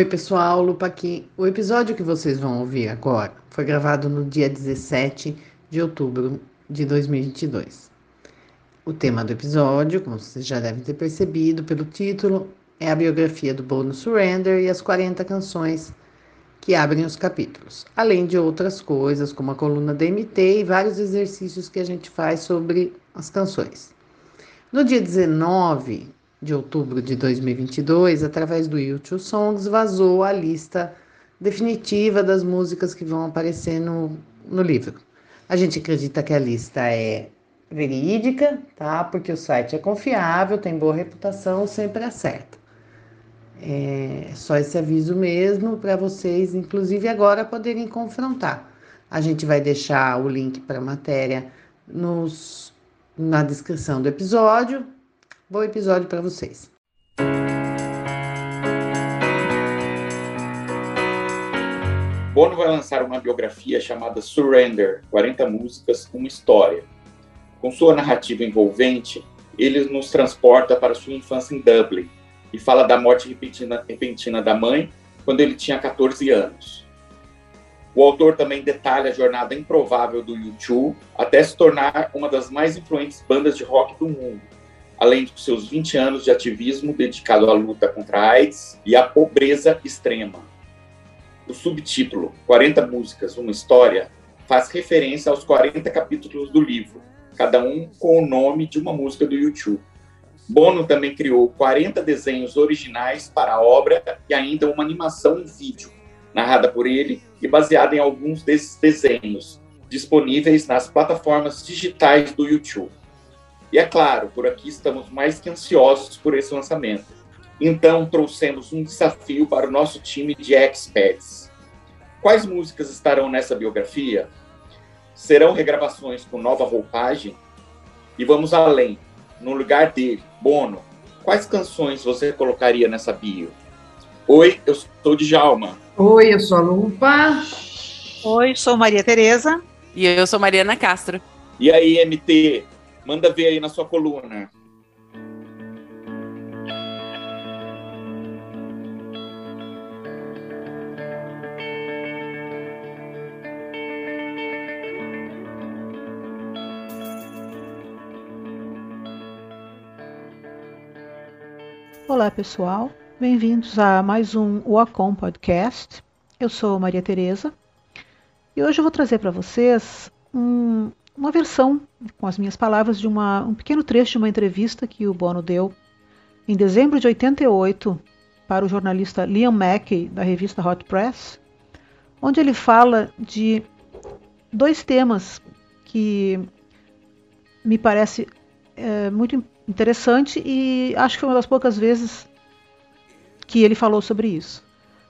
Oi pessoal, Lupa aqui. O episódio que vocês vão ouvir agora foi gravado no dia 17 de outubro de 2022. O tema do episódio, como vocês já devem ter percebido pelo título, é a biografia do Bono Surrender e as 40 canções que abrem os capítulos, além de outras coisas, como a coluna DMT e vários exercícios que a gente faz sobre as canções. No dia 19 de outubro de 2022, através do YouTube Songs, vazou a lista definitiva das músicas que vão aparecer no, no livro. A gente acredita que a lista é verídica, tá? Porque o site é confiável, tem boa reputação, sempre acerta. É só esse aviso mesmo para vocês, inclusive agora, poderem confrontar. A gente vai deixar o link para a matéria nos, na descrição do episódio, Bom episódio para vocês. Bono vai lançar uma biografia chamada Surrender 40 músicas, uma história. Com sua narrativa envolvente, ele nos transporta para sua infância em Dublin e fala da morte repentina, repentina da mãe quando ele tinha 14 anos. O autor também detalha a jornada improvável do U2 até se tornar uma das mais influentes bandas de rock do mundo além dos seus 20 anos de ativismo dedicado à luta contra a AIDS e à pobreza extrema. O subtítulo 40 músicas, uma história faz referência aos 40 capítulos do livro, cada um com o nome de uma música do YouTube. Bono também criou 40 desenhos originais para a obra e ainda uma animação em vídeo, narrada por ele e baseada em alguns desses desenhos, disponíveis nas plataformas digitais do YouTube. E é claro, por aqui estamos mais que ansiosos por esse lançamento. Então, trouxemos um desafio para o nosso time de experts. Quais músicas estarão nessa biografia? Serão regravações com nova roupagem? E vamos além. No lugar dele, Bono, quais canções você colocaria nessa bio? Oi, eu sou Djalma. Oi, eu sou a Lupa. Oi, sou Maria Tereza. E eu sou Mariana Castro. E aí, MT, Manda ver aí na sua coluna. Olá pessoal, bem-vindos a mais um Wacom Podcast. Eu sou Maria Tereza e hoje eu vou trazer para vocês um, uma versão, com as minhas palavras, de uma, um pequeno trecho de uma entrevista que o Bono deu em dezembro de 88 para o jornalista Liam Mackey, da revista Hot Press, onde ele fala de dois temas que me parece é, muito interessante e acho que foi uma das poucas vezes que ele falou sobre isso,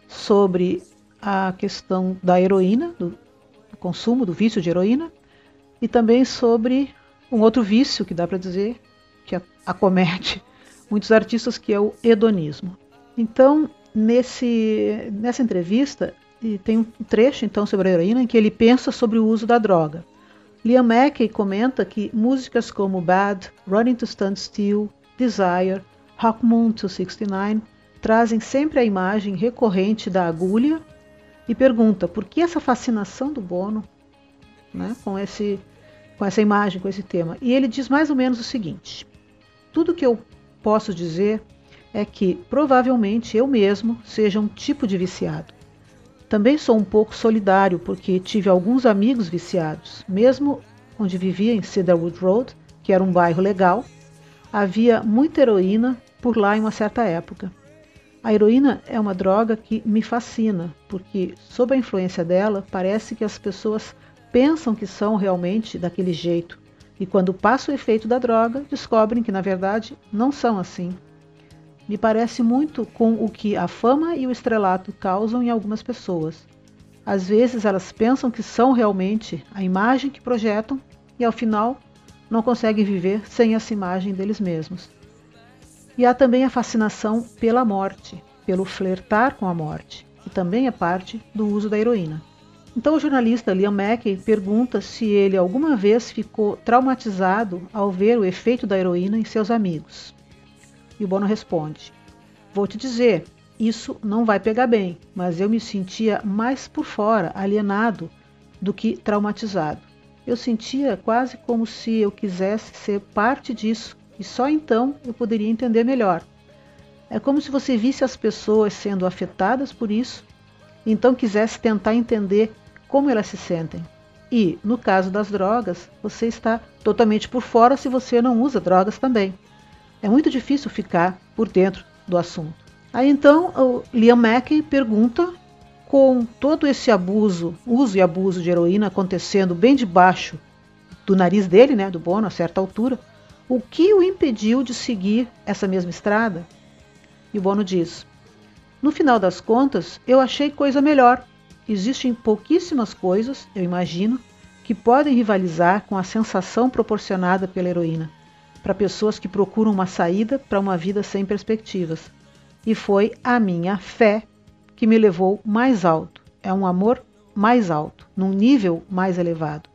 sobre a questão da heroína, do consumo, do vício de heroína, e também sobre um outro vício que dá para dizer que acomete muitos artistas, que é o hedonismo. Então, nesse, nessa entrevista, tem um trecho então sobre a heroína em que ele pensa sobre o uso da droga. Liam Mackey comenta que músicas como Bad, Running to Stand Still, Desire, Rock Moon 269 trazem sempre a imagem recorrente da agulha e pergunta por que essa fascinação do Bono né, com, esse, com essa imagem, com esse tema. E ele diz mais ou menos o seguinte: tudo que eu posso dizer é que provavelmente eu mesmo seja um tipo de viciado. Também sou um pouco solidário porque tive alguns amigos viciados, mesmo onde vivia em Cedarwood Road, que era um bairro legal, havia muita heroína por lá em uma certa época. A heroína é uma droga que me fascina, porque sob a influência dela, parece que as pessoas pensam que são realmente daquele jeito e quando passa o efeito da droga, descobrem que na verdade não são assim. Me parece muito com o que a fama e o estrelato causam em algumas pessoas. Às vezes elas pensam que são realmente a imagem que projetam e ao final não conseguem viver sem essa imagem deles mesmos. E há também a fascinação pela morte, pelo flertar com a morte, que também é parte do uso da heroína. Então o jornalista Liam Mackey pergunta se ele alguma vez ficou traumatizado ao ver o efeito da heroína em seus amigos. E o Bono responde: Vou te dizer, isso não vai pegar bem, mas eu me sentia mais por fora, alienado, do que traumatizado. Eu sentia quase como se eu quisesse ser parte disso e só então eu poderia entender melhor. É como se você visse as pessoas sendo afetadas por isso, então quisesse tentar entender como elas se sentem. E, no caso das drogas, você está totalmente por fora se você não usa drogas também. É muito difícil ficar por dentro do assunto. Aí então o Liam Mackey pergunta, com todo esse abuso, uso e abuso de heroína acontecendo bem debaixo do nariz dele, né, do Bono, a certa altura, o que o impediu de seguir essa mesma estrada? E o Bono diz: No final das contas, eu achei coisa melhor. Existem pouquíssimas coisas, eu imagino, que podem rivalizar com a sensação proporcionada pela heroína para pessoas que procuram uma saída para uma vida sem perspectivas. E foi a minha fé que me levou mais alto. É um amor mais alto, num nível mais elevado.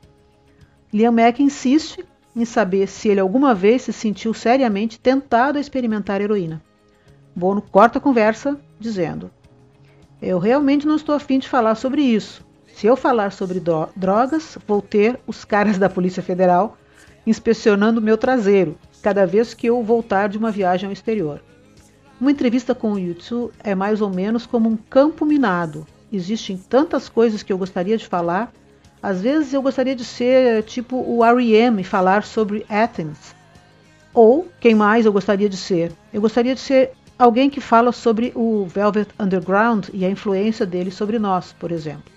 Liam Mack insiste em saber se ele alguma vez se sentiu seriamente tentado a experimentar heroína. Bono corta a conversa, dizendo: Eu realmente não estou afim de falar sobre isso. Se eu falar sobre drogas, vou ter os caras da Polícia Federal inspecionando meu traseiro cada vez que eu voltar de uma viagem ao exterior. Uma entrevista com o YouTube é mais ou menos como um campo minado. Existem tantas coisas que eu gostaria de falar. Às vezes eu gostaria de ser tipo o R.E.M. e falar sobre Athens. Ou, quem mais eu gostaria de ser? Eu gostaria de ser alguém que fala sobre o Velvet Underground e a influência dele sobre nós, por exemplo.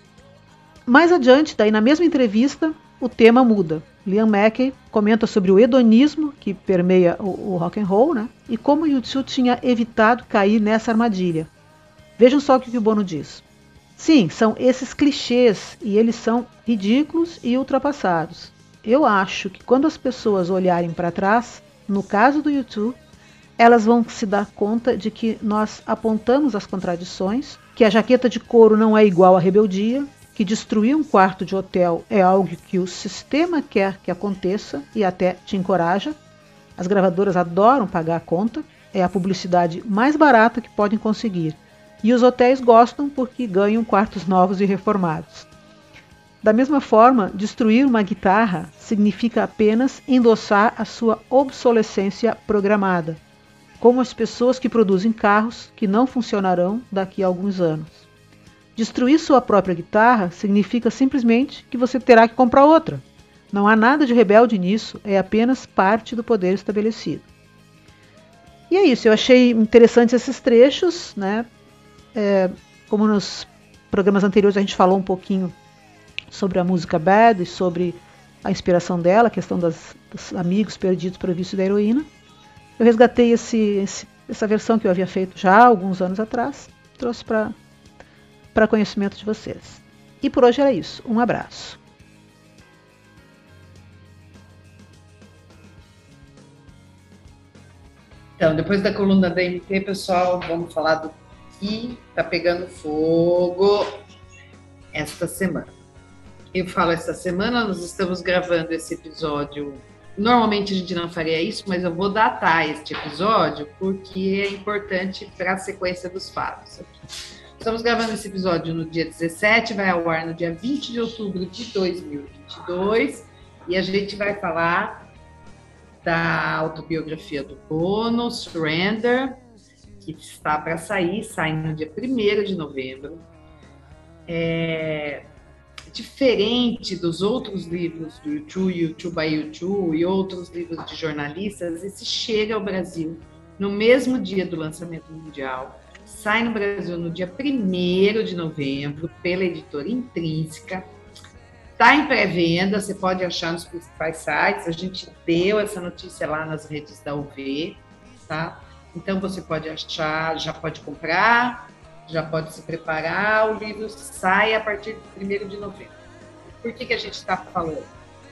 Mais adiante, daí na mesma entrevista, o tema muda. Liam Mackey comenta sobre o hedonismo que permeia o, o rock and roll, né? E como o YouTube tinha evitado cair nessa armadilha. Vejam só o que o Bono diz. Sim, são esses clichês e eles são ridículos e ultrapassados. Eu acho que quando as pessoas olharem para trás, no caso do YouTube, elas vão se dar conta de que nós apontamos as contradições, que a jaqueta de couro não é igual à rebeldia, que destruir um quarto de hotel é algo que o sistema quer que aconteça e até te encoraja. As gravadoras adoram pagar a conta, é a publicidade mais barata que podem conseguir. E os hotéis gostam porque ganham quartos novos e reformados. Da mesma forma, destruir uma guitarra significa apenas endossar a sua obsolescência programada como as pessoas que produzem carros que não funcionarão daqui a alguns anos. Destruir sua própria guitarra significa simplesmente que você terá que comprar outra. Não há nada de rebelde nisso, é apenas parte do poder estabelecido. E é isso, eu achei interessantes esses trechos, né? É, como nos programas anteriores a gente falou um pouquinho sobre a música Bad e sobre a inspiração dela, a questão das, dos amigos perdidos para o vício da heroína. Eu resgatei esse, esse, essa versão que eu havia feito já alguns anos atrás, trouxe para conhecimento de vocês. E por hoje era isso. Um abraço. Então, depois da coluna da MT, pessoal, vamos falar do que está pegando fogo esta semana. Eu falo esta semana, nós estamos gravando esse episódio Normalmente a gente não faria isso, mas eu vou datar este episódio porque é importante para a sequência dos fatos. Estamos gravando esse episódio no dia 17, vai ao ar no dia 20 de outubro de 2022 e a gente vai falar da autobiografia do Bono, Surrender, que está para sair, sai no dia 1 de novembro. É, diferente dos outros livros do YouTube, YouTube by YouTube e outros livros de jornalistas, esse chega ao Brasil no mesmo dia do lançamento mundial, sai no Brasil no dia 1 de novembro pela editora Intrínseca, está em pré-venda, você pode achar nos principais sites, a gente deu essa notícia lá nas redes da UV, tá? Então você pode achar, já pode comprar, já pode se preparar, o livro sai a partir de 1 de novembro. Por que, que a gente está falando?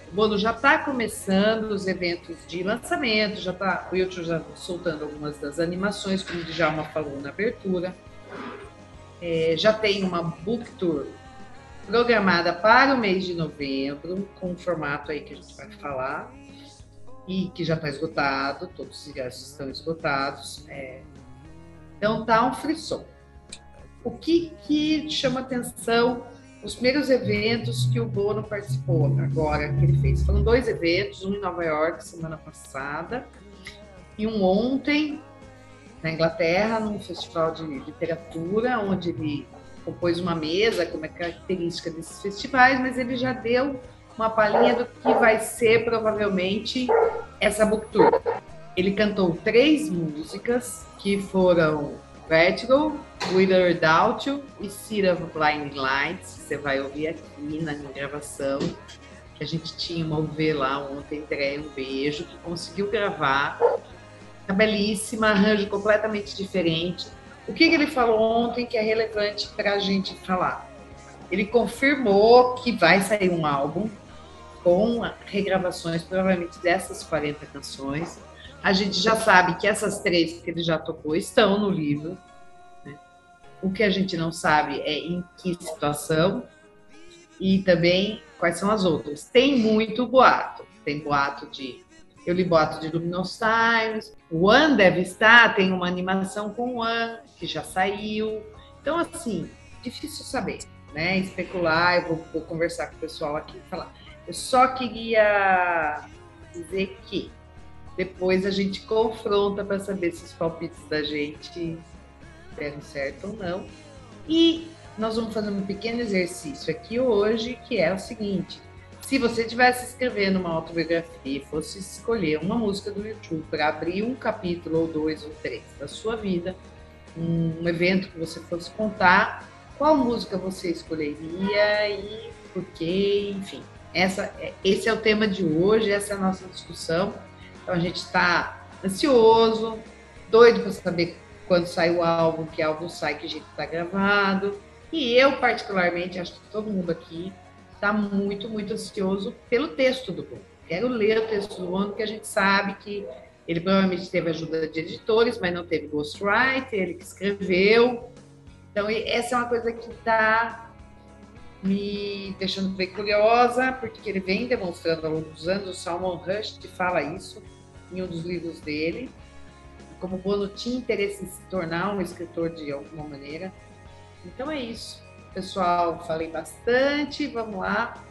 O Bono já está começando os eventos de lançamento, já está o YouTube já soltando algumas das animações, como o Djalma falou na abertura. É, já tem uma book tour programada para o mês de novembro, com um formato aí que a gente vai falar, e que já está esgotado, todos os ingressos estão esgotados. É, então tá um frisson. O que, que chama atenção os primeiros eventos que o Bono participou agora, que ele fez. Foram dois eventos, um em Nova York, semana passada, e um ontem, na Inglaterra, num festival de literatura, onde ele compôs uma mesa, como é característica desses festivais, mas ele já deu uma palhinha do que vai ser provavelmente essa book. Ele cantou três músicas que foram Vertigo, Wither You e of Blind Lights, você vai ouvir aqui na gravação, que a gente tinha uma UV lá ontem, André, um beijo, que conseguiu gravar, tá belíssima, arranjo completamente diferente. O que, que ele falou ontem que é relevante para a gente falar? Ele confirmou que vai sair um álbum com regravações, provavelmente dessas 40 canções, a gente já sabe que essas três que ele já tocou estão no livro. Né? O que a gente não sabe é em que situação e também quais são as outras. Tem muito boato. Tem boato de. Eu li boato de Luminous Times. O One deve estar, tem uma animação com o One, que já saiu. Então, assim, difícil saber, né? Especular, eu vou, vou conversar com o pessoal aqui e falar. Eu só queria dizer que depois a gente confronta para saber se os palpites da gente deram certo ou não. E nós vamos fazer um pequeno exercício aqui hoje, que é o seguinte: se você tivesse escrevendo uma autobiografia e fosse escolher uma música do YouTube para abrir um capítulo ou dois ou três da sua vida, um evento que você fosse contar, qual música você escolheria e por quê, enfim. Essa, é, esse é o tema de hoje, essa é a nossa discussão. Então a gente está ansioso, doido para saber quando sai o álbum, que álbum sai, que jeito está gravado. E eu, particularmente, acho que todo mundo aqui está muito, muito ansioso pelo texto do Bono. Quero ler o texto do Bono, porque a gente sabe que ele provavelmente teve ajuda de editores, mas não teve ghostwriter, ele que escreveu. Então, essa é uma coisa que está me deixando bem curiosa, porque ele vem demonstrando ao longo dos anos, o Salmon Rush fala isso, em um dos livros dele, como Bono tinha interesse em se tornar um escritor de alguma maneira. Então é isso. Pessoal, falei bastante, vamos lá.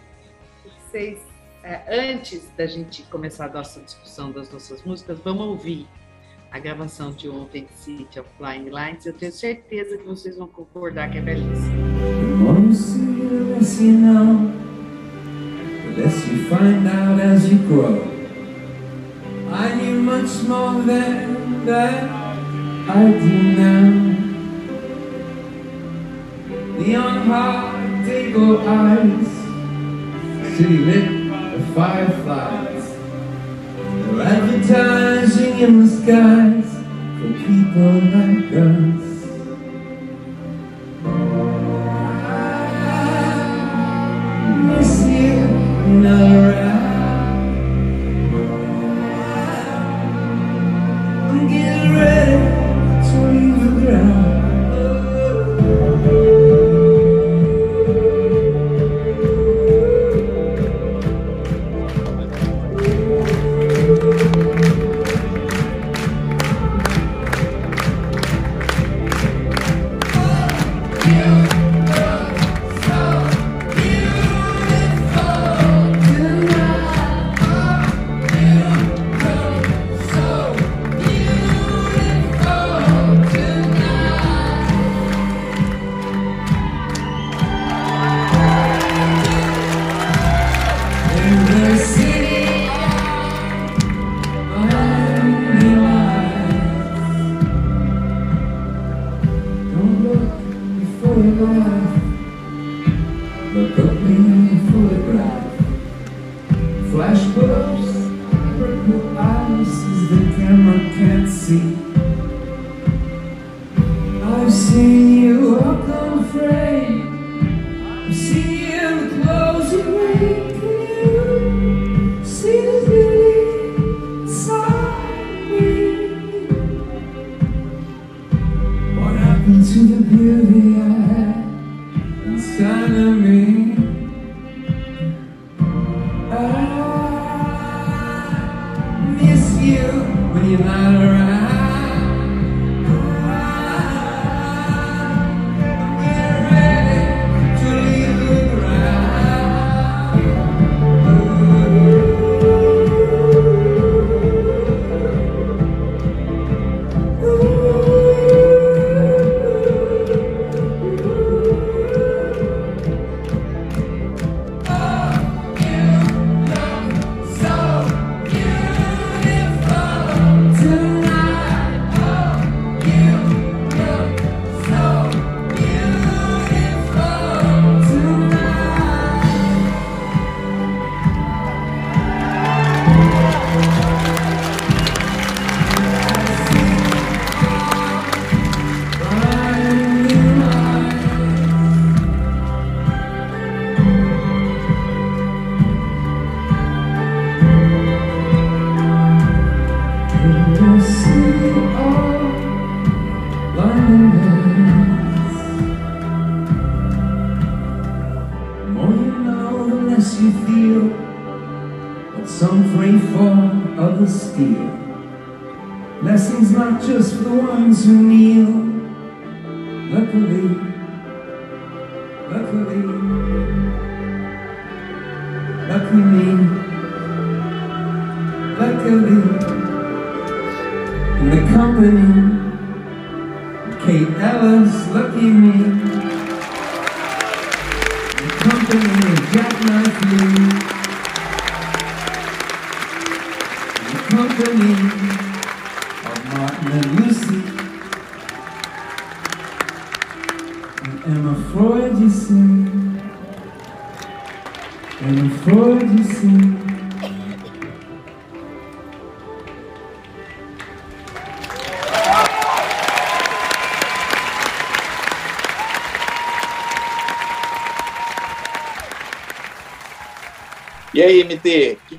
Vocês, é, antes da gente começar a nossa discussão das nossas músicas, vamos ouvir a gravação de ontem de City of Blind Lights. Eu tenho certeza que vocês vão concordar que é belíssima. find out as you grow. I knew much more then that I do now. Neon hot table eyes, city lit with fireflies. They're advertising in the skies for people like us. I Miss you, some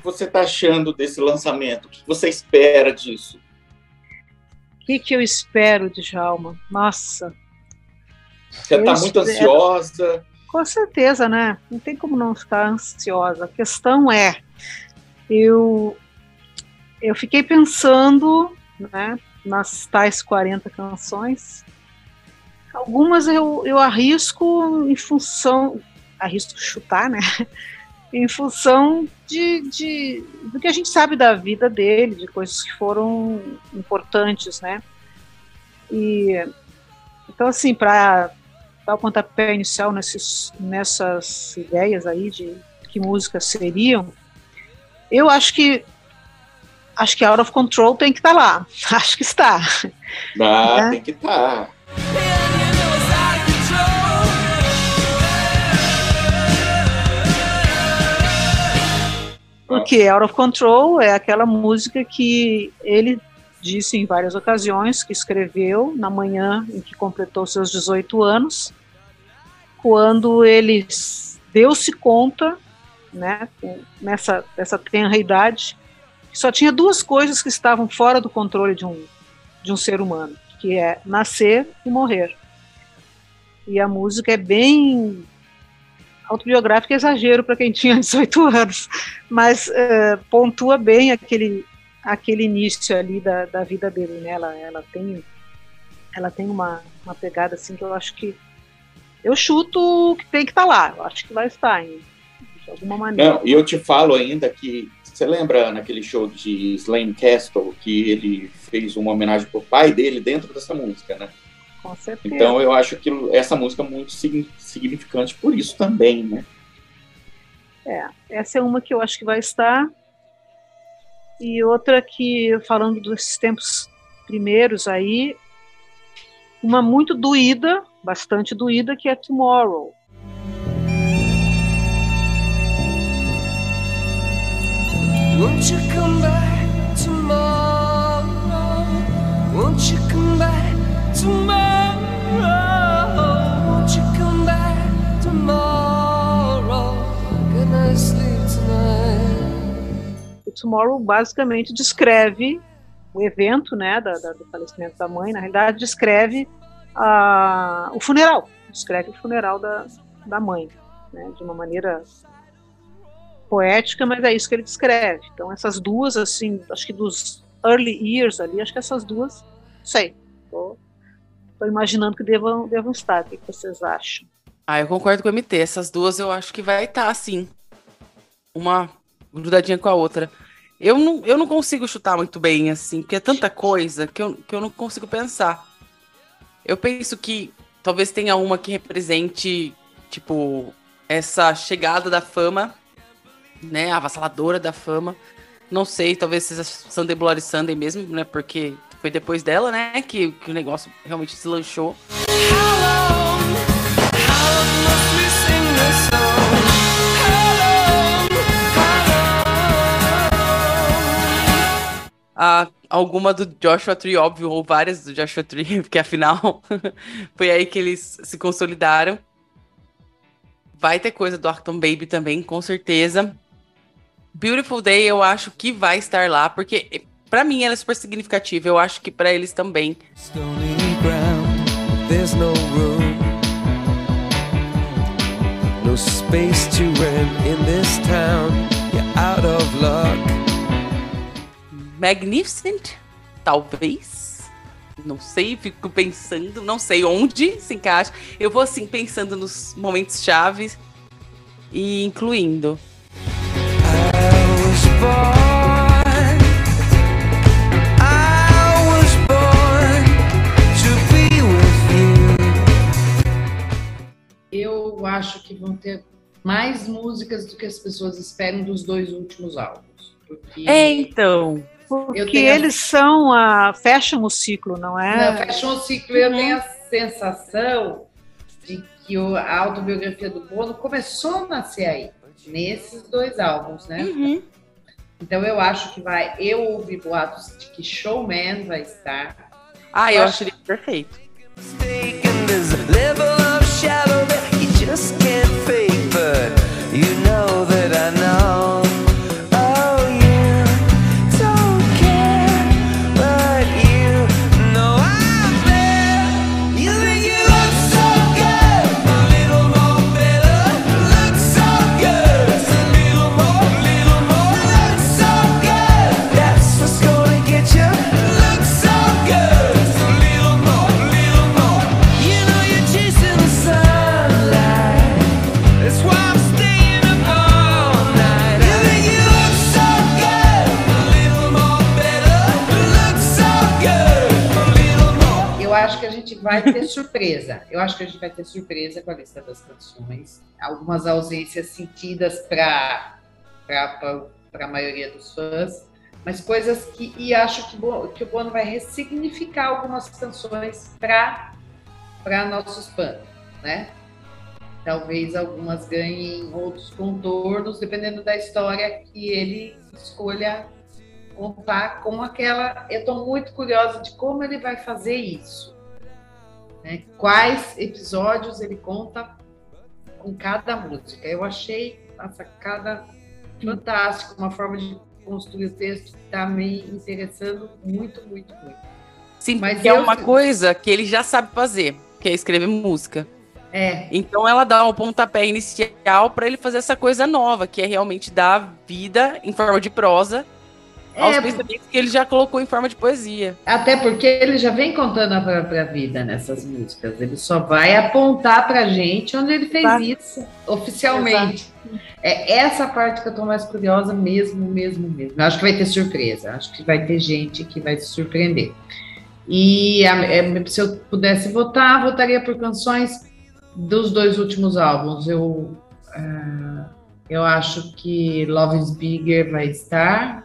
você está achando desse lançamento? O que você espera disso? O que, que eu espero, Djalma? Nossa. Você está muito ansiosa? Com certeza, né? Não tem como não ficar ansiosa. A questão é, eu, eu fiquei pensando né, nas tais 40 canções. Algumas eu, eu arrisco em função, arrisco chutar, né? Em função de, de, do que a gente sabe da vida dele, de coisas que foram importantes, né? E então assim, para dar o pontapé inicial nesses, nessas ideias aí de que músicas seriam, eu acho que acho que Out of Control tem que estar tá lá. Acho que está. Ah, né? tem que estar. Tá. Porque Out of Control é aquela música que ele disse em várias ocasiões que escreveu na manhã em que completou seus 18 anos, quando ele deu-se conta, né, nessa, nessa tenra idade, que só tinha duas coisas que estavam fora do controle de um, de um ser humano, que é nascer e morrer. E a música é bem autobiográfica é exagero para quem tinha 18 anos, mas uh, pontua bem aquele, aquele início ali da, da vida dele, né? Ela, ela tem, ela tem uma, uma pegada assim que eu acho que eu chuto que tem que estar tá lá, eu acho que vai estar em, de alguma maneira. Não, e eu te falo ainda que você lembra naquele show de Slane Castle que ele fez uma homenagem pro pai dele dentro dessa música, né? Com certeza. Então eu acho que essa música é muito significante por isso também, né? É, essa é uma que eu acho que vai estar. E outra que, falando dos tempos primeiros aí, uma muito doída, bastante doída, que é Tomorrow. Won't you come back tomorrow? Won't you come back tomorrow? Basicamente descreve o evento, né, da, da, do falecimento da mãe, na realidade descreve a, o funeral, descreve o funeral da, da mãe, né, de uma maneira poética, mas é isso que ele descreve. Então essas duas, assim, acho que dos early years ali, acho que essas duas, sei, tô, tô imaginando que devam, devam estar. O que vocês acham? Ah, eu concordo com o MT. Essas duas eu acho que vai estar, sim. Uma grudadinha com a outra. Eu não, eu não consigo chutar muito bem, assim, porque é tanta coisa que eu, que eu não consigo pensar. Eu penso que talvez tenha uma que represente, tipo, essa chegada da fama, né? A avassaladora da fama. Não sei, talvez seja Sunday Bloody Sunday mesmo, né? Porque foi depois dela, né? Que, que o negócio realmente se lançou. a, alguma do Joshua Tree, óbvio, ou várias do Joshua Tree, porque afinal foi aí que eles se consolidaram. Vai ter coisa do Acton Baby também, com certeza. Beautiful Day eu acho que vai estar lá, porque para mim ela é super significativa, eu acho que para eles também. Magnificent, talvez. Não sei, fico pensando, não sei onde se encaixa. Eu vou assim pensando nos momentos chaves e incluindo. I was born. Eu acho que vão ter mais músicas do que as pessoas esperam dos dois últimos álbuns. Porque É, então. Eu Porque tenho eles são a fecham o ciclo, não Não, é? fechou o ciclo. Eu Uhum. tenho a sensação de que a autobiografia do Bono começou a nascer aí, nesses dois álbuns, né? Uhum. Então eu acho que vai. Eu ouvi boatos de que Showman vai estar. Ah, eu Eu acho ele perfeito. Shadow, you know that I know. Vai ter surpresa. Eu acho que a gente vai ter surpresa com a lista das canções. Algumas ausências sentidas para a maioria dos fãs. Mas coisas que. E acho que, que o Bono vai ressignificar algumas canções para nossos fãs, né? Talvez algumas ganhem outros contornos, dependendo da história que ele escolha contar com aquela. Eu estou muito curiosa de como ele vai fazer isso. Né? Quais episódios ele conta com cada música. Eu achei a sacada fantástica, uma forma de construir o texto que está me interessando muito, muito, muito. Sim, Mas porque é eu- uma coisa que ele já sabe fazer, que é escrever música. É, Então ela dá um pontapé inicial para ele fazer essa coisa nova, que é realmente dar vida em forma de prosa aos É, pensamentos que ele já colocou em forma de poesia. Até porque ele já vem contando a própria vida nessas músicas. Ele só vai apontar pra gente onde ele fez isso oficialmente. É essa parte que eu tô mais curiosa mesmo, mesmo, mesmo. Eu acho que vai ter surpresa. Acho que vai ter gente que vai se surpreender. E é, se eu pudesse votar, votaria por canções dos dois últimos álbuns. Eu, ah, eu acho que Love is Bigger vai estar.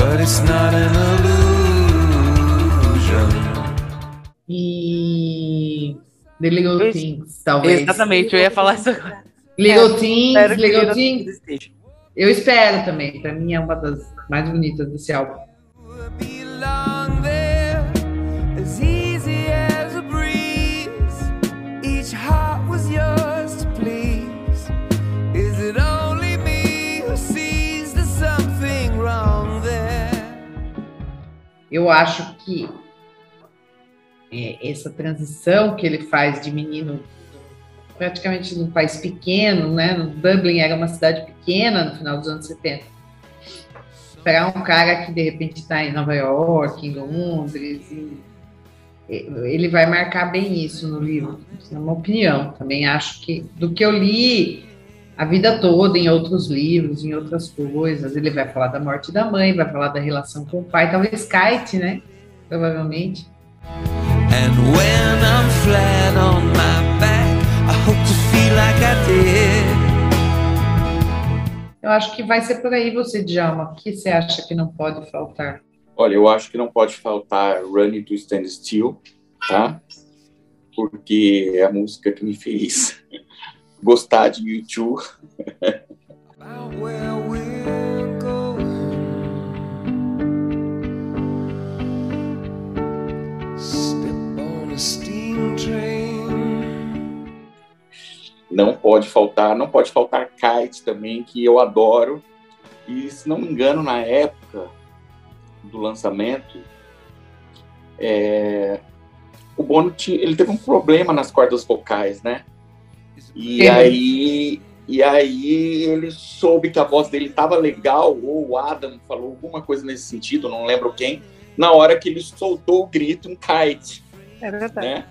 but it's not an illusion. e The Little Things, talvez. Exatamente, eu ia falar isso agora. Little Things, Espero que Little Things. Things esteja. Eu espero também. Pra mim é uma das mais bonitas desse álbum. Eu acho que é, essa transição que ele faz de menino praticamente num país pequeno, né? No Dublin era uma cidade pequena no final dos anos 70. Para um cara que de repente está em Nova York, em Londres, e- ele vai marcar bem isso no livro. É uma opinião. Também acho que do que eu li a vida toda em outros livros, em outras coisas, ele vai falar da morte da mãe, vai falar da relação com o pai, talvez Kite, né? Provavelmente. And when I'm flat on my back, I hope to feel like I did. Eu acho que vai ser por aí você, Djalma. O que você acha que não pode faltar? Olha, eu acho que não pode faltar Running to Stand Still, tá? Porque é a música que me fez gostar de YouTube. não pode faltar, não pode faltar kite também, que eu adoro. E se não me engano, na época do lançamento, é... o Bono ele teve um problema nas cordas vocais, né? E aí e aí ele soube que a voz dele estava legal, ou o Adam falou alguma coisa nesse sentido, não lembro quem, na hora que ele soltou o grito, um kite, É verdade. né?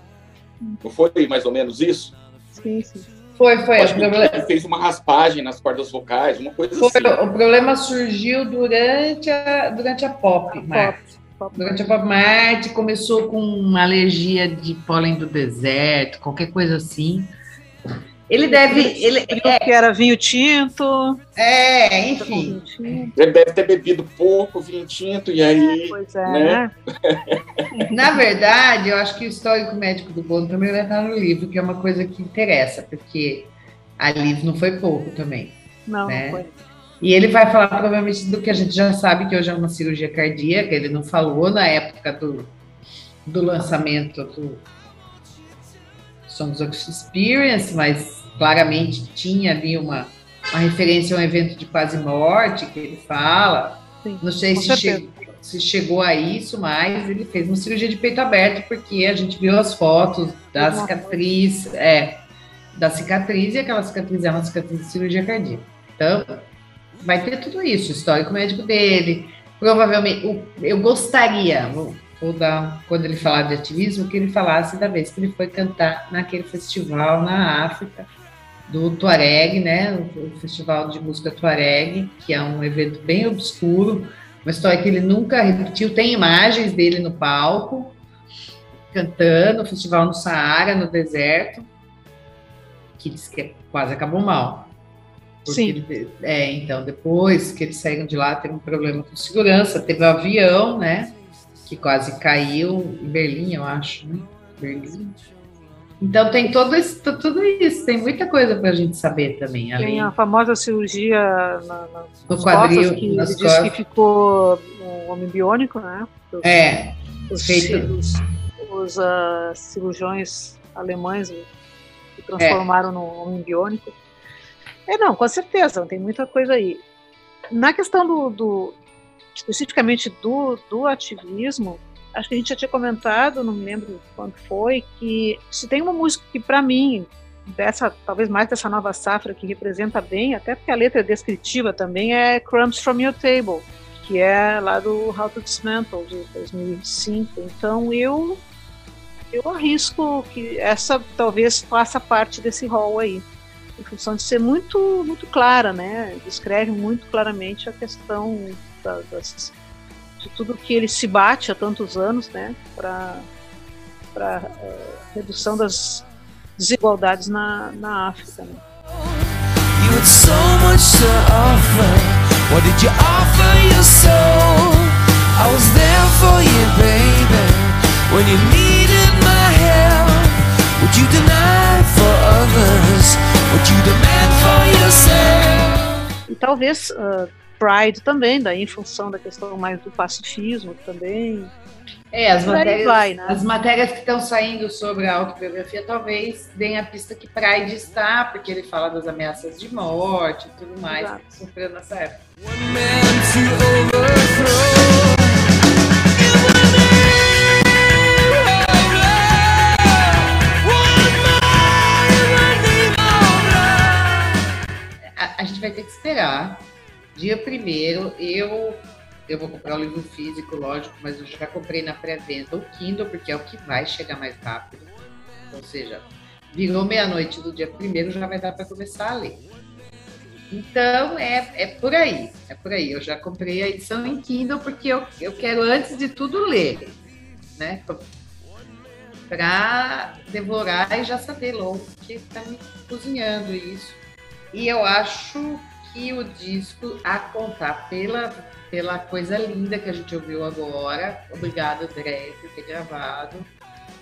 Não foi mais ou menos isso? Sim, sim. Foi, foi. Acho O problema, ele fez uma raspagem nas cordas vocais, uma coisa foi- assim. o problema surgiu durante a, durante a pop, Marte. Pop. Durante a Pop Marte começou com uma alergia de pólen do deserto, qualquer coisa assim. Ele deve. Ele, Viu que era vinho tinto. é, enfim. tinto. Ele deve ter bebido pouco vinho tinto, e aí. Pois é, né? né? Na verdade, eu acho que o histórico médico do Bono também vai estar no livro, que é uma coisa que interessa, porque a Liv não foi pouco também. Não, Né? não foi. E ele vai falar provavelmente do que a gente já sabe, que hoje é uma cirurgia cardíaca, ele não falou na época do, do lançamento do Songs of Experience, mas claramente tinha ali uma, uma referência a um evento de quase morte que ele fala. Sim, não sei se, certeza. che- se chegou a isso, mas ele fez uma cirurgia de peito aberto, porque a gente viu as fotos da cicatriz, é, da cicatriz, e aquela cicatriz é uma cicatriz de cirurgia cardíaca. Então, vai ter tudo isso, o histórico médico dele. Provavelmente, eu gostaria, vou dar, quando ele falar de ativismo, que ele falasse da vez que ele foi cantar naquele festival na África, do Tuareg, né? O, Festival de Música Tuareg, que é um evento bem obscuro, uma história que ele nunca repetiu. Tem imagens dele no palco, cantando, festival no Saara, no deserto, que diz que quase acabou mal. Sim. ele- é, então, depois que eles saíram de lá, teve um problema com segurança, teve um avião, né? Que quase caiu em Berlim, eu acho, né? Berlim. Então tem todo esse, tu- tudo isso, tem muita coisa para a gente saber também, além Tem a famosa cirurgia na, na, nas quadril, costas, que ele nas disse costas. que ficou um homem biônico, né? Os, É, os, feito- os, os, ah, cirurgiões alemães que transformaram num homem biônico. É, não, com certeza, tem muita coisa aí. Na questão do, do especificamente do, do ativismo, acho que a gente já tinha comentado, não me lembro quando foi, que se tem uma música que para mim dessa, talvez mais dessa nova safra que representa bem, até porque a letra é descritiva também, é Crumbs from Your Table, que é lá do How to Dismantle de 2005. Então eu eu arrisco que essa talvez faça parte desse rol aí, em função de ser muito muito clara, né? Descreve muito claramente a questão da- das, de tudo que ele se bate há tantos anos, né? Para para redução das desigualdades na, na África. Né? You had so much to offer. What did you offer your soul? I was there for you, baby. When you needed my help, would you deny for others? Would you demand for yourself? E talvez ah, Pride também, daí em função da questão mais do pacifismo também. é as matérias, vai, né? as matérias que estão saindo sobre a autobiografia talvez deem a pista que Pride está, porque ele fala das ameaças de morte e tudo mais Exato. que sofreu nessa época. A gente vai ter que esperar. Dia primeiro, eu eu vou comprar o livro físico, lógico, mas eu já comprei na pré-venda o Kindle, porque é o que vai chegar mais rápido. Ou seja, virou meia-noite do dia primeiro, já vai dar para começar a ler. Então, é, é por aí, é por aí. Eu já comprei a edição em Kindle, porque eu, eu quero, antes de tudo, ler, né? Para devorar e já saber logo, porque está me cozinhando isso. E eu acho que o disco, a contar pela, pela coisa linda que a gente ouviu agora, obrigado, André, por ter gravado.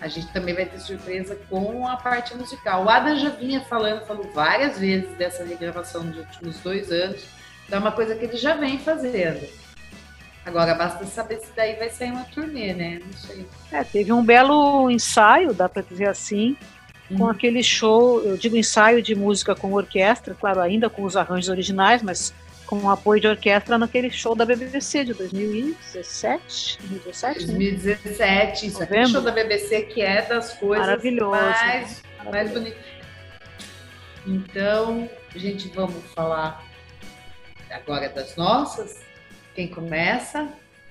A gente também vai ter surpresa com a parte musical. O Adam já vinha falando, falou várias vezes dessa regravação dos últimos dois anos. Então é uma coisa que ele já vem fazendo. Agora basta saber se daí vai sair uma turnê, né? Não sei. É, teve um belo ensaio, dá para dizer assim, com Uhum. aquele show, eu digo ensaio de música com orquestra, claro, ainda com os arranjos originais, mas com o apoio de orquestra naquele show da BBC de 2017, 2017, né? 2017, isso aqui é Novembro. show da BBC que é das coisas Maravilhoso. mais, mais bonitas. Então, gente, vamos falar agora das nossas. Quem começa?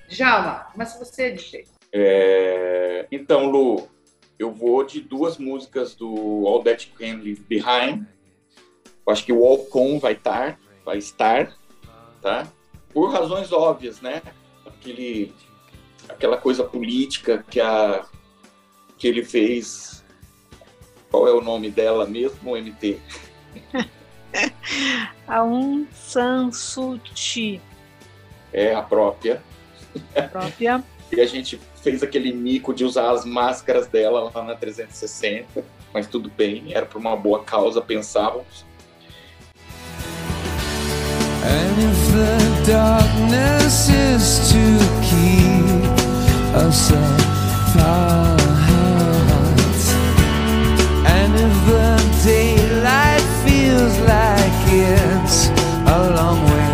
Djalma, começa você, DJ. É, Então, Lu, eu vou de duas músicas do All That You Can Leave Behind. Eu acho que o On vai estar, vai estar, tá? Por razões óbvias, né? Aquele, aquela coisa política que, a, que ele fez. Qual é o nome dela mesmo, MT? Aung San Suu Kyi, É a própria. própria. E a gente fez aquele mico de usar as máscaras dela lá na 360, mas tudo bem, era por uma boa causa, pensávamos. And if the darkness is to keep us apart, and if the daylight feels like it's a long way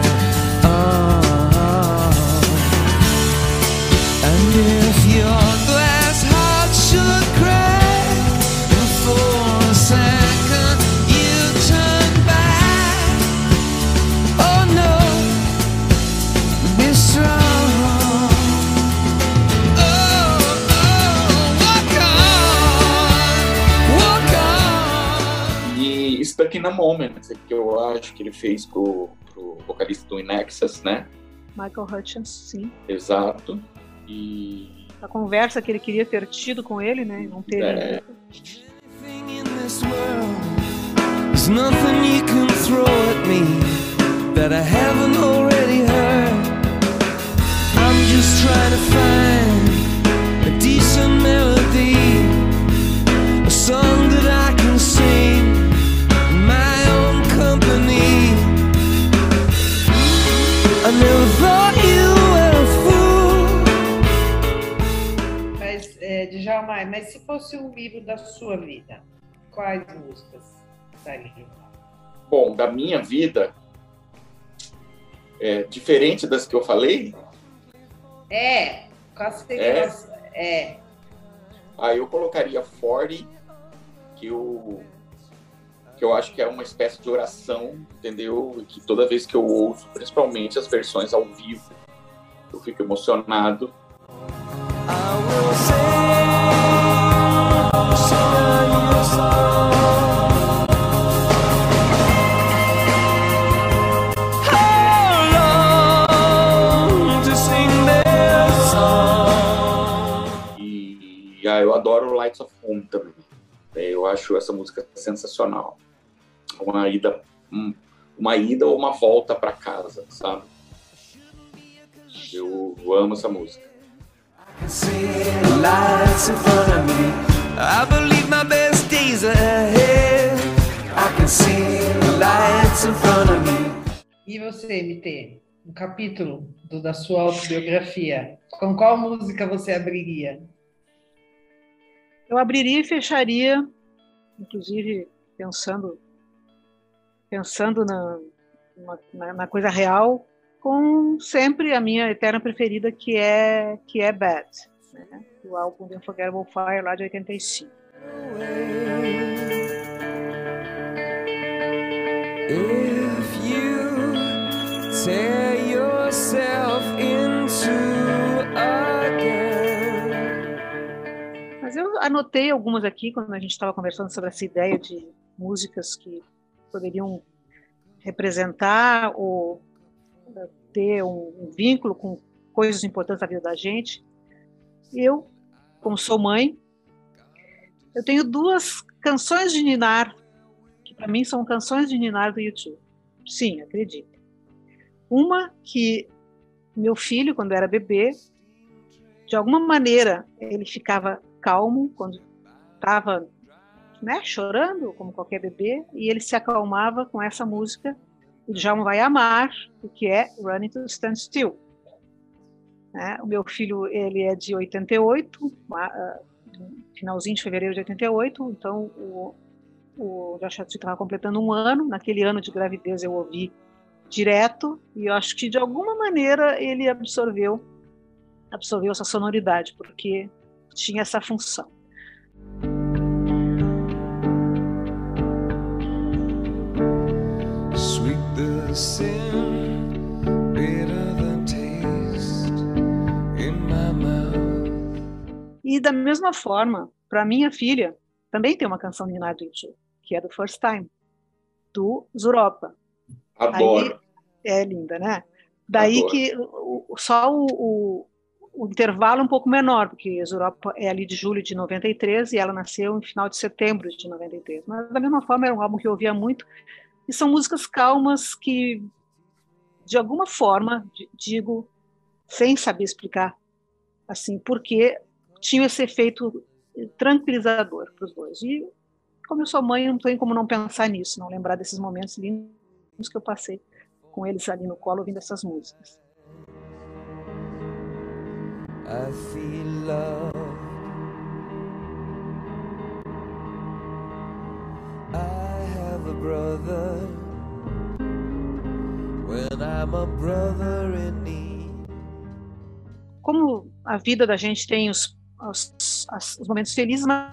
Stuck in a Moment, que eu acho que ele fez pro, pro vocalista do Inexus, né? Michael Hutchins, sim. Exato. E A conversa que ele queria ter tido com ele, né? Não teve. É. There's nothing you can throw at me that I haven't already heard. I'm just trying to find fosse um livro da sua vida, quais músicas estariam? bom, da minha vida, é, diferente das que eu falei, É, quais seriam É? É, aí eu colocaria 40, que eu, que eu acho que é uma espécie de oração, entendeu? E que toda vez que eu ouço, principalmente as versões ao vivo, eu fico emocionado. I will sing, E, ah, eu adoro Lights of Home também. É, eu acho essa música sensacional. Uma ida, um- uma ida ou uma volta para casa, sabe? Eu amo essa música. I believe my best days are ahead. I can see the lights in front of me. E você, MT? Um capítulo do- da sua autobiografia. Com qual música você abriria? Eu abriria e fecharia, inclusive pensando pensando na, na- na, coisa real, com sempre a minha eterna preferida, que é que é Bad, né? Do álbum The Unforgettable Fire, lá de 85. If you tear yourself into again. Mas eu anotei algumas aqui quando a gente estava conversando sobre essa ideia de músicas que poderiam representar ou eh, ter um, um vínculo com coisas importantes da vida da gente. Eu, como sou mãe, eu tenho duas canções de ninar que para mim são canções de ninar do YouTube. Sim, acredito. Uma que meu filho, quando era bebê, de alguma maneira ele ficava calmo quando estava né, chorando, como qualquer bebê, e ele se acalmava com essa música, o Djalma vai amar, o que é Running to Stand Still. Né? O meu filho ele é de 88, ma- ah, finalzinho de fevereiro de 88, então o, o Hutcherson estava completando um ano. Naquele ano de gravidez eu ouvi direto e eu acho que de alguma maneira ele absorveu absorveu essa sonoridade porque tinha essa função. Sweet the E da mesma forma, para minha filha, também tem uma canção de Night Two, que é do First Time, do Zuropa. Adoro. É linda, né? Daí Adoro. que o- só o, o, o intervalo é um pouco menor, porque Zuropa é ali de julho de 93 e ela nasceu em final de setembro de 93. Mas da mesma forma era um álbum que eu ouvia muito. E são músicas calmas que, de alguma forma, di- digo, sem saber explicar, assim, porque tinham esse efeito tranquilizador para os dois. E como eu sou mãe, não tem como não pensar nisso, não lembrar desses momentos lindos que eu passei com eles ali no colo ouvindo essas músicas. I feel love. I have a brother. When I'm a brother in need. Como a vida da gente tem os, os, as- os momentos felizes, mas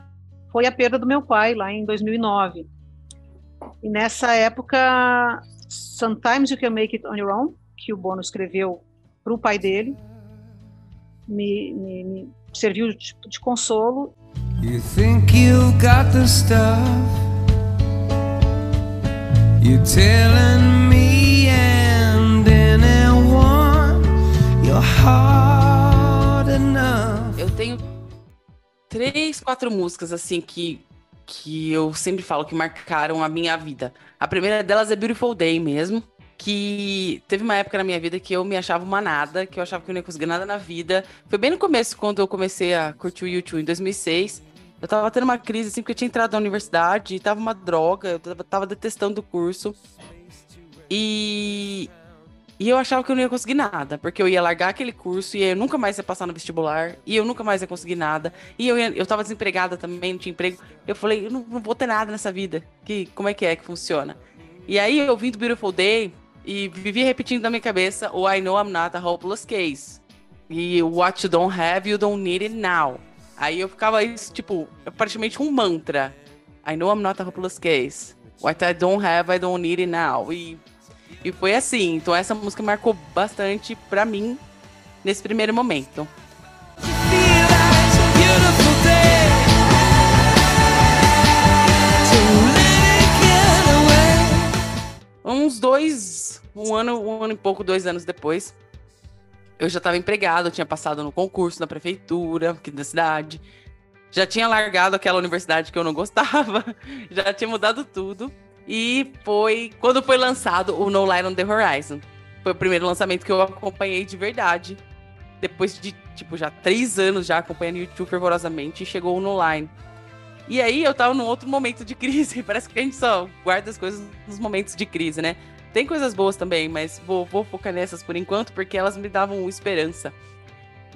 foi a perda do meu pai lá em 2009. E nessa época, Sometimes You Can Make It On Your Own, que o Bono escreveu para o pai dele, me, me- me serviu de, de consolo You think you've got the stuff. You're telling me and anyone you're hard três, quatro músicas assim que, que eu sempre falo que marcaram a minha vida. A primeira delas é Beautiful Day mesmo. Que teve uma época na minha vida que eu me achava uma nada, que eu achava que eu não ia conseguir nada na vida. Foi bem no começo, quando eu comecei a curtir o YouTube, em 2006. Eu tava tendo uma crise, assim, porque eu tinha entrado na universidade tava uma droga, eu tava detestando o curso. E, e eu achava que eu não ia conseguir nada, porque eu ia largar aquele curso e eu nunca mais ia passar no vestibular, e eu nunca mais ia conseguir nada. E eu, ia, eu tava desempregada também, não tinha emprego. Eu falei, eu não, não vou ter nada nessa vida. Que, como é que é que funciona? E aí eu vim do Beautiful Day e vivi repetindo na minha cabeça o I know I'm not a hopeless case. E What you don't have, you don't need it now. Aí eu ficava isso, tipo, praticamente um mantra. I know I'm not a hopeless case. What I don't have, I don't need it now. E, e foi assim. Então essa música marcou bastante pra mim nesse primeiro momento. Uns dois, um ano, um ano e pouco, dois anos depois, eu já estava empregado, eu tinha passado no concurso na prefeitura aqui da cidade. Já tinha largado aquela universidade que eu não gostava, já tinha mudado tudo. E foi quando foi lançado o No Light on the Horizon. Foi o primeiro lançamento que eu acompanhei de verdade. Depois de, tipo, já três anos já acompanhando o YouTube fervorosamente, chegou o No Line. E aí eu tava num outro momento de crise. Parece que a gente só guarda as coisas nos momentos de crise, né? Tem coisas boas também, mas vou, vou focar nessas por enquanto, porque elas me davam esperança.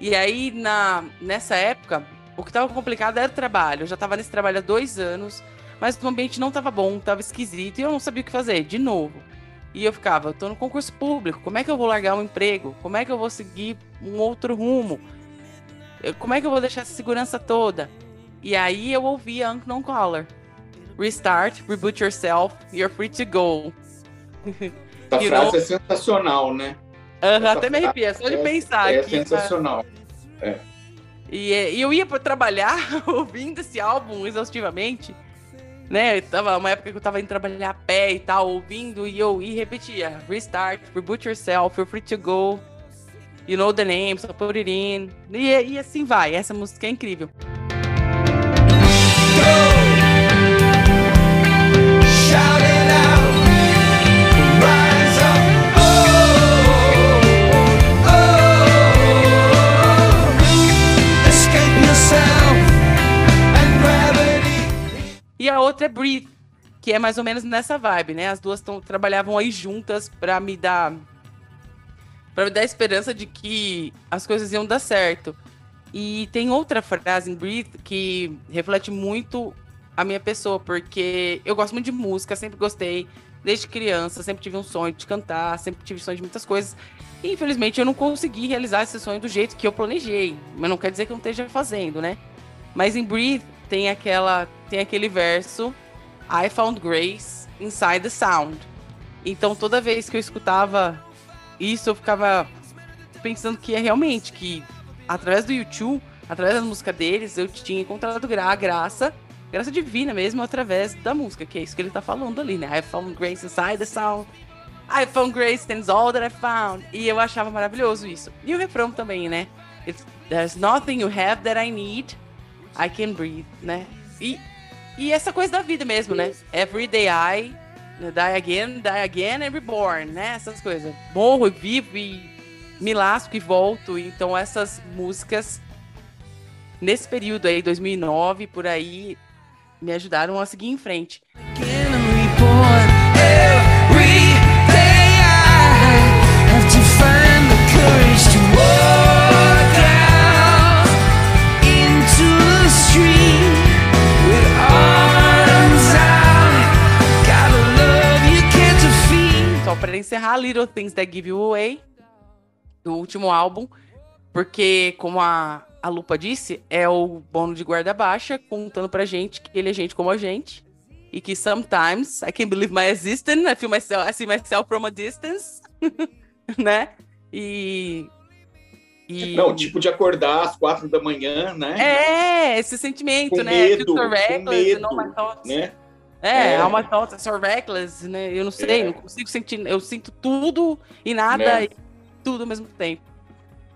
E aí, na, nessa época, o que tava complicado era o trabalho. Eu já tava nesse trabalho há dois anos, mas o ambiente não tava bom, tava esquisito, e eu não sabia o que fazer, de novo. E eu ficava, eu tô no concurso público, como é que eu vou largar um emprego? Como é que eu vou seguir um outro rumo? Como é que eu vou deixar essa segurança toda? E aí eu ouvi a Unknown Caller. Restart, reboot yourself, you're free to go. Essa You frase know- é sensacional, né? Essa até me arrepia, só de é- pensar É aqui. tá? sensacional. E, é, e eu ia para trabalhar ouvindo esse álbum exaustivamente. Né? Tava uma época que eu tava indo trabalhar a pé e tal, ouvindo, e eu e repetia: Restart, reboot yourself, you're free to go. You know the name, so put it in. E, e assim vai. Essa música é incrível. E a outra é Breathe, que é mais ou menos nessa vibe, né? As duas tão, trabalhavam aí juntas pra me dar. pra me dar esperança de que as coisas iam dar certo. E tem outra frase em Breathe que reflete muito a minha pessoa, porque eu gosto muito de música, sempre gostei, desde criança, sempre tive um sonho de cantar, sempre tive sonho de muitas coisas. E infelizmente eu não consegui realizar esse sonho do jeito que eu planejei, mas não quer dizer que eu não esteja fazendo, né? Mas em Breathe tem aquela tem aquele verso I found grace inside the sound. Então toda vez que eu escutava isso, eu ficava pensando que é realmente que através do YouTube, através da música deles, eu tinha encontrado a graça, graça divina mesmo, através da música, que é isso que ele tá falando ali, né? I found grace inside the sound. I found grace and all that I found. E eu achava maravilhoso isso. E o refrão também, né? It's, There's nothing you have that I need. I can breathe, né? E, e essa coisa da vida mesmo, né? Every day I die again, die again and reborn, né? Essas coisas. Morro e vivo e me lasco e volto. Então essas músicas nesse período aí, 2009, por aí, me ajudaram a seguir em frente. Para encerrar, Little Things That Give You Away, do último álbum, porque, como a, a Lupa disse, é o Bono de guarda baixa, contando pra gente que ele é gente como a gente, e que sometimes I can't believe my existence, I feel myself, I see myself from a distance, né? E. e Não, tipo de acordar às quatro da manhã, né? É, esse sentimento, Com né? medo, so com reckless, medo, né? É, É. alma tonta, so reckless, né? Eu não sei, É. não consigo sentir. Eu sinto tudo e nada, Né? e tudo ao mesmo tempo.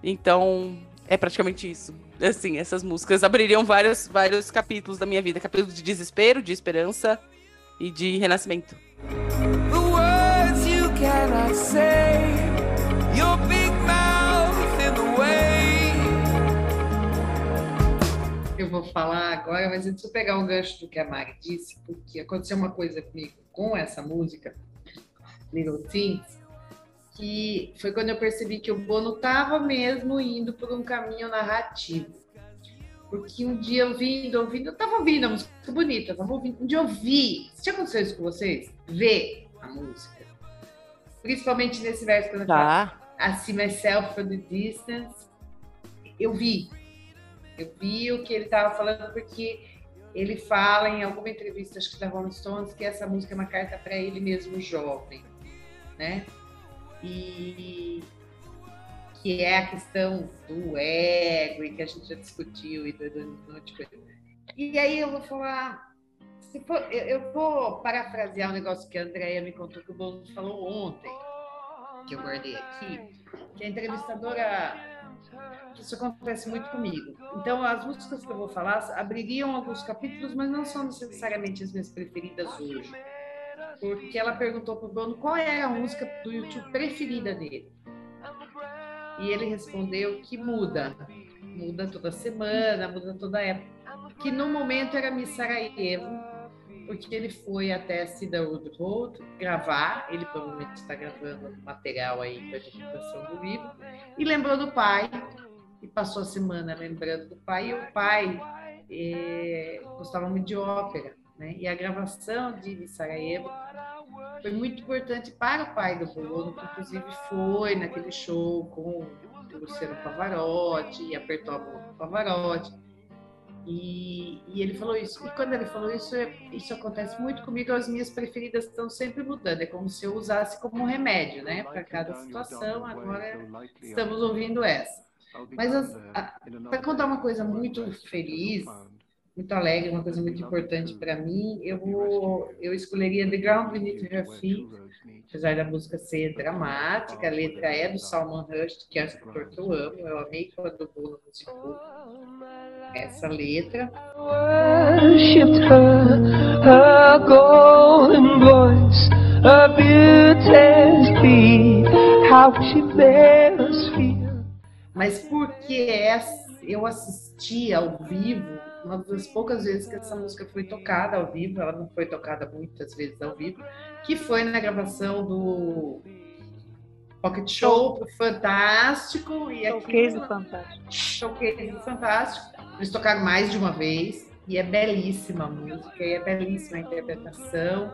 Então, é praticamente isso. Assim, essas músicas abririam vários, vários capítulos da minha vida: capítulo de desespero, de esperança e de renascimento. The words you cannot say, your big vou falar agora, mas antes eu pegar um gancho do que a Mari disse, porque aconteceu uma coisa comigo com essa música, Little Things, que foi quando eu percebi que o Bono estava mesmo indo por um caminho narrativo. Porque um dia eu vindo, ouvindo, eu estava ouvindo a música bonita, tava ouvindo, um dia eu vi, já aconteceu isso com vocês? Ver a música. Principalmente nesse verso quando eu falo, Tá. I see myself from the distance. Eu vi. Eu vi o que ele estava falando, porque ele fala em alguma entrevista, acho que da Rolling Stones, que essa música é uma carta para ele mesmo jovem, né? E que é a questão do ego, e que a gente já discutiu, e do, do. E aí eu vou falar. se for- eu, eu vou parafrasear um negócio que a Andrea me contou que o Bono falou ontem, que eu guardei aqui, que a entrevistadora isso acontece muito comigo. Então, as músicas que eu vou falar abririam alguns capítulos, mas não são necessariamente as minhas preferidas hoje. Porque ela perguntou para o Bono qual é a música do YouTube preferida dele. E ele respondeu que muda. Muda toda semana, muda toda época. Que no momento era Miss Sarajevo, porque ele foi até Cedarwood Road gravar. Ele provavelmente está gravando material aí para divulgação do livro. E lembrou do pai, e passou a semana lembrando do pai. E o pai eh, gostava muito de ópera, né? E a gravação de Sarajevo foi muito importante para o pai do Bono, que inclusive foi naquele show com o Luciano Pavarotti e apertou a mão do Pavarotti. E, e ele falou isso. E quando ele falou isso, é- isso acontece muito comigo. As minhas preferidas estão sempre mudando. É como se eu usasse como remédio, né? Para cada situação. Agora estamos ouvindo essa. Mas para contar uma coisa muito feliz, muito alegre, uma coisa muito importante para mim, eu vou, eu escolheria The Ground Beneath Her Feet, apesar da música ser dramática, a letra é do Salman Rushdie, que é um escritor que eu amo, eu amei quando o Bono musicou essa letra. worshipped her, her golden voice, her beauty's beat, how she made us feel. Mas porque essa- eu assisti ao vivo, uma das poucas vezes que essa música foi tocada ao vivo, ela não foi tocada muitas vezes ao vivo, que foi na gravação do Pocket Show fantástico e aqui Showcase fantástico. Showcase fantástico. Eles tocaram mais de uma vez e é belíssima a música, e é belíssima a interpretação.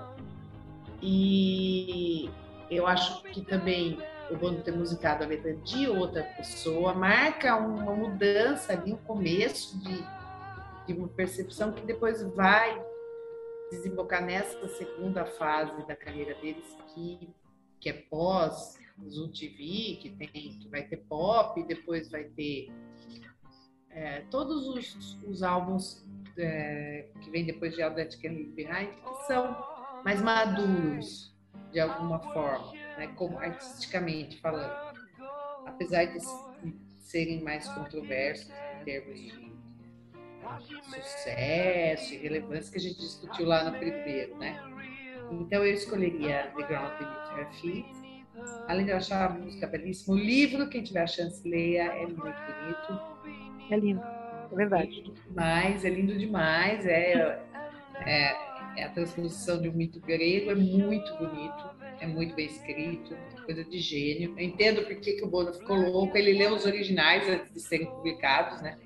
E eu acho que também o Bono ter musicado a letra de outra pessoa marca uma mudança ali, um começo de, de uma percepção que depois vai desembocar nessa segunda fase da carreira deles, que, que é pós TV, que, tem, que vai ter pop, depois vai ter é, todos os, os álbuns é, que vêm depois de All That Can Behind, que são mais maduros, de alguma forma, né, como artisticamente falando. Apesar de serem mais controversos em termos de sucesso e relevância que a gente discutiu lá no primeiro, né? Então eu escolheria The Ground Beneath Her Feet. Além de eu achar a música belíssima, o livro, quem tiver a chance, leia, é muito bonito. É lindo, é verdade. Demais, é lindo demais. É, é, é a transposição de um mito grego, é muito bonito, é muito bem escrito, coisa de gênio. Eu entendo por que, que o Bono ficou louco, ele leu os originais antes de serem publicados, né?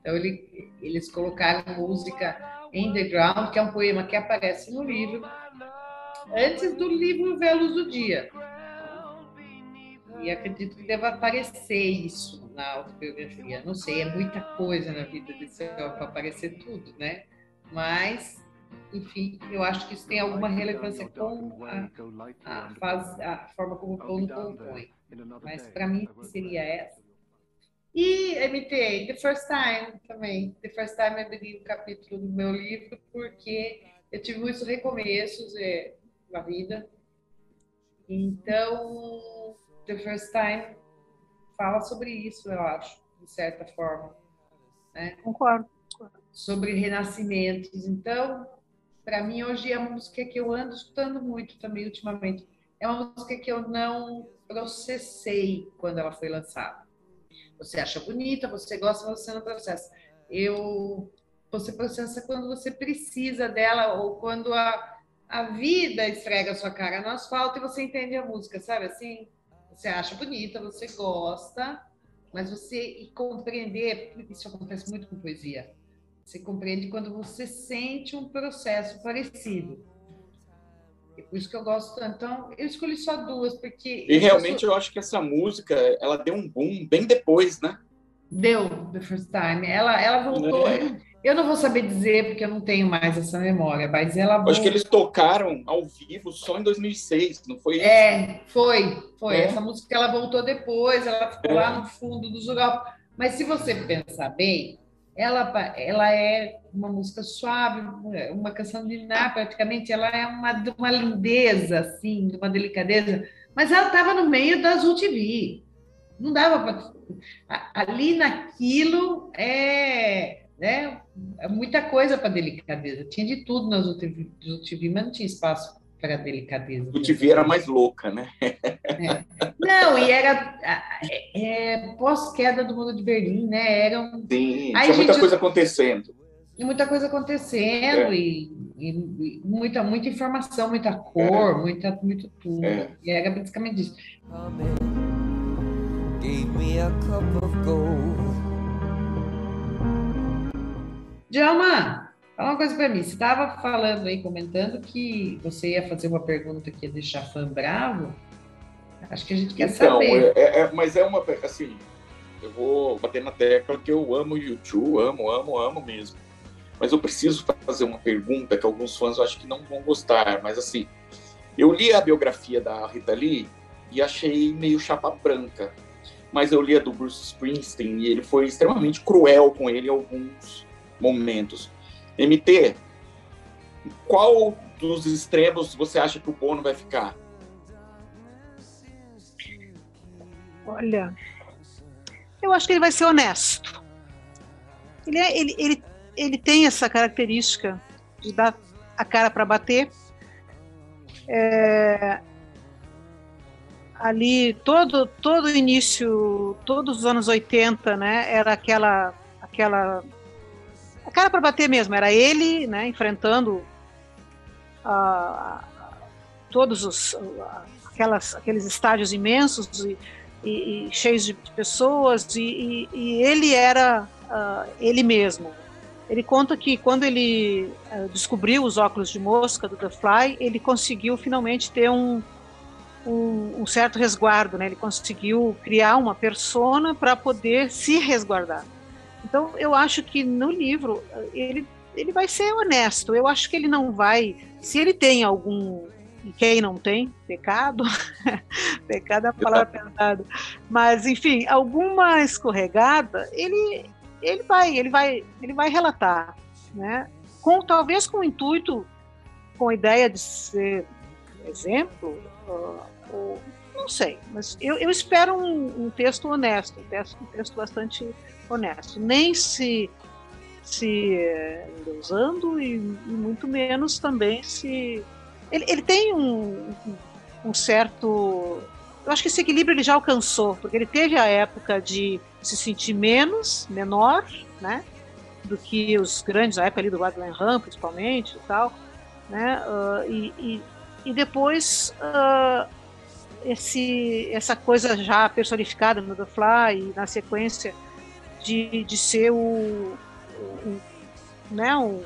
Então ele, eles colocaram música em The Ground, que é um poema que aparece no livro, antes do livro Ver Luz do Dia. E acredito que deva aparecer isso na autobiografia. Não sei, é muita coisa na vida desse homem para aparecer tudo, né? Mas, enfim, eu acho que isso tem alguma relevância com a, a, fase, a forma como o Paulo compõe. Mas para mim seria essa. E MTA, The First Time também. The First Time eu bebi um capítulo do meu livro porque eu tive muitos recomeços é, na vida. Então, The First Time fala sobre isso, eu acho, de certa forma. Né? Concordo. Sobre renascimentos. Então, para mim, hoje é uma música que eu ando escutando muito também ultimamente. É uma música que eu não processei quando ela foi lançada. Você acha bonita, você gosta, mas você não processa. Eu, você processa quando você precisa dela ou quando a, a vida esfrega a sua cara no asfalto e você entende a música, sabe? Assim, você acha bonita, você gosta, mas você compreender, isso acontece muito com poesia. Você compreende quando você sente um processo parecido. Por isso que eu gosto tanto. Então, eu escolhi só duas, porque. E realmente eu acho que essa música, ela deu um boom bem depois, né? Deu, The First Time. Ela, ela voltou. É. Eu não vou saber dizer, porque eu não tenho mais essa memória, mas ela voltou. acho que eles tocaram ao vivo só em 2006, não foi isso? É, foi, foi. É. Essa música ela voltou depois, ela ficou É. lá no fundo do jogar. Mas se você pensar bem, ela, ela é uma música suave, uma canção de Ná, praticamente, ela é uma, de uma lindeza, assim, de uma delicadeza, mas ela estava no meio da Azul TV. Não dava para. Ali naquilo é, né, é muita coisa para delicadeza. Tinha de tudo na Azul TV, Azul TV, mas não tinha espaço para delicadeza. O TV era mais louca, né? Não, e era é, é, pós-queda do Muro de Berlim, né? Era um, Sim, Aí, tinha muita gente, coisa acontecendo. e muita coisa acontecendo É. e, e- muita, muita informação, muita cor, muita, muito tudo. É. E era basicamente isso. Gave me a cup of gold. Djalma, fala uma coisa para mim. Você estava falando aí, comentando que você ia fazer uma pergunta que ia deixar fã bravo. Acho que a gente quer Então, saber. é- é- é- mas é uma. Assim, eu vou bater na tecla que eu amo o YouTube, amo, amo, amo mesmo. Mas eu preciso fazer uma pergunta que alguns fãs eu acho que não vão gostar. Mas assim, eu li a biografia da Rita Lee e achei meio chapa branca. Mas eu li a do Bruce Springsteen e ele foi extremamente cruel com ele em alguns momentos. MT, qual dos extremos você acha que o Bono vai ficar? Olha, eu acho que ele vai ser honesto. Ele, é- ele, ele, ele tem essa característica de dar a cara para bater. É, ali, todo, todo início, todos os anos 80, né, era aquela, aquela a cara para bater mesmo, era ele, né, enfrentando a, todos os aquelas, aqueles estádios imensos e, e, e cheios de, pessoas e, e, ele era uh, ele mesmo. Ele conta que quando ele uh, descobriu os óculos de mosca do The Fly, ele conseguiu finalmente ter um, um, um certo resguardo, né? Ele conseguiu criar uma persona para poder se resguardar. Então, eu acho que no livro ele ele vai ser honesto. Eu acho que ele não vai, se ele tem algum e quem não tem pecado, pecado é a palavra pesada, mas enfim, alguma escorregada, ele ele vai, ele vai, ele vai relatar, né? Com talvez com o intuito, com a ideia de ser exemplo, uh, ou, não sei, mas eu, eu espero um, um, texto honesto, um texto, um texto bastante honesto, nem se se endeusando e, e muito menos também se ele, ele tem um, um certo. Eu acho que esse equilíbrio ele já alcançou, porque ele teve a época de se sentir menos, menor, né? Do que os grandes, a época ali do Ram, principalmente e tal, né? Uh, e, e, e, depois uh, esse, essa coisa já personificada no The Fly e na sequência de, de ser o, o, né, o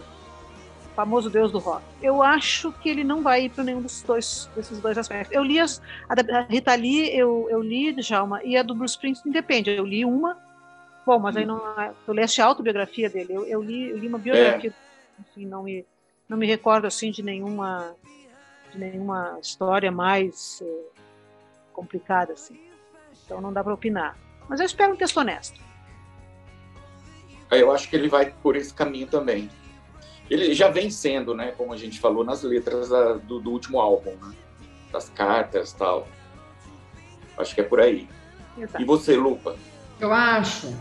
famoso deus do rock. Eu acho que ele não vai ir para nenhum desses dois, desses dois aspectos. Eu li as, a da Rita Lee, eu, eu li, Djalma, e a do Bruce Springsteen depende. Eu li uma, bom, mas aí não. Tu leste a autobiografia dele. Eu, eu, li, eu li uma biografia, é. enfim, não me, não me recordo assim de nenhuma, de nenhuma história mais eh, complicada assim. Então não dá para opinar. Mas eu espero um texto honesto. Eu acho que ele vai por esse caminho também ele já vem sendo, né, como a gente falou nas letras da, do, do, último álbum, né, das cartas tal. Acho que é por aí. Exato. E você, Lupa? Eu acho,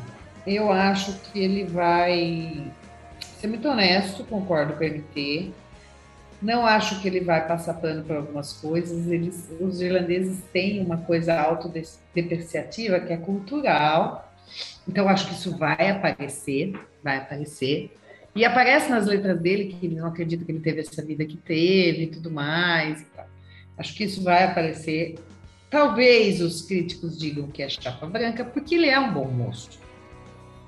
eu acho que ele vai ser muito honesto, concordo com o MT. Não acho que ele vai passar pano por algumas coisas. Eles, os irlandeses têm uma coisa autodepreciativa que é cultural. Então, acho que isso vai aparecer, vai aparecer. E aparece nas letras dele que ele não acredita que ele teve essa vida que teve e tudo mais. Acho que isso vai aparecer. Talvez os críticos digam que é chapa branca, porque ele é um bom moço.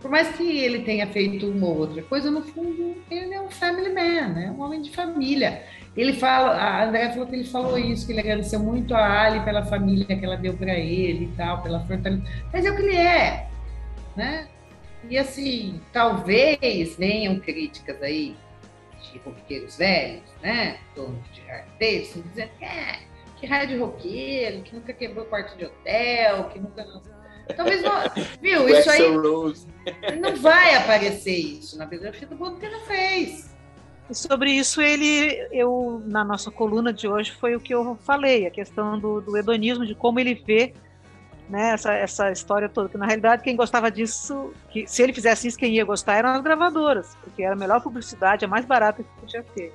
Por mais que ele tenha feito uma ou outra coisa, no fundo, ele é um family man, né? um homem de família. Ele fala, a André falou que ele falou isso, que ele agradeceu muito a Ali pela família que ela deu para ele e tal, pela fortaleza. Mas é o que ele é, né? E assim, talvez venham críticas aí de roqueiros velhos, né? Donos de artistas, dizendo que é, que raio de roqueiro, que nunca quebrou quarto de hotel, que nunca. Talvez não. Viu? Isso aí. Não vai aparecer isso na biografia do Bono, porque não fez. E sobre isso, ele, eu, na nossa coluna de hoje, foi o que eu falei, a questão do, do hedonismo, de como ele vê né, essa, essa história toda. Que na realidade quem gostava disso, que se ele fizesse isso, quem ia gostar eram as gravadoras, porque era a melhor publicidade, a mais barata que podia ter.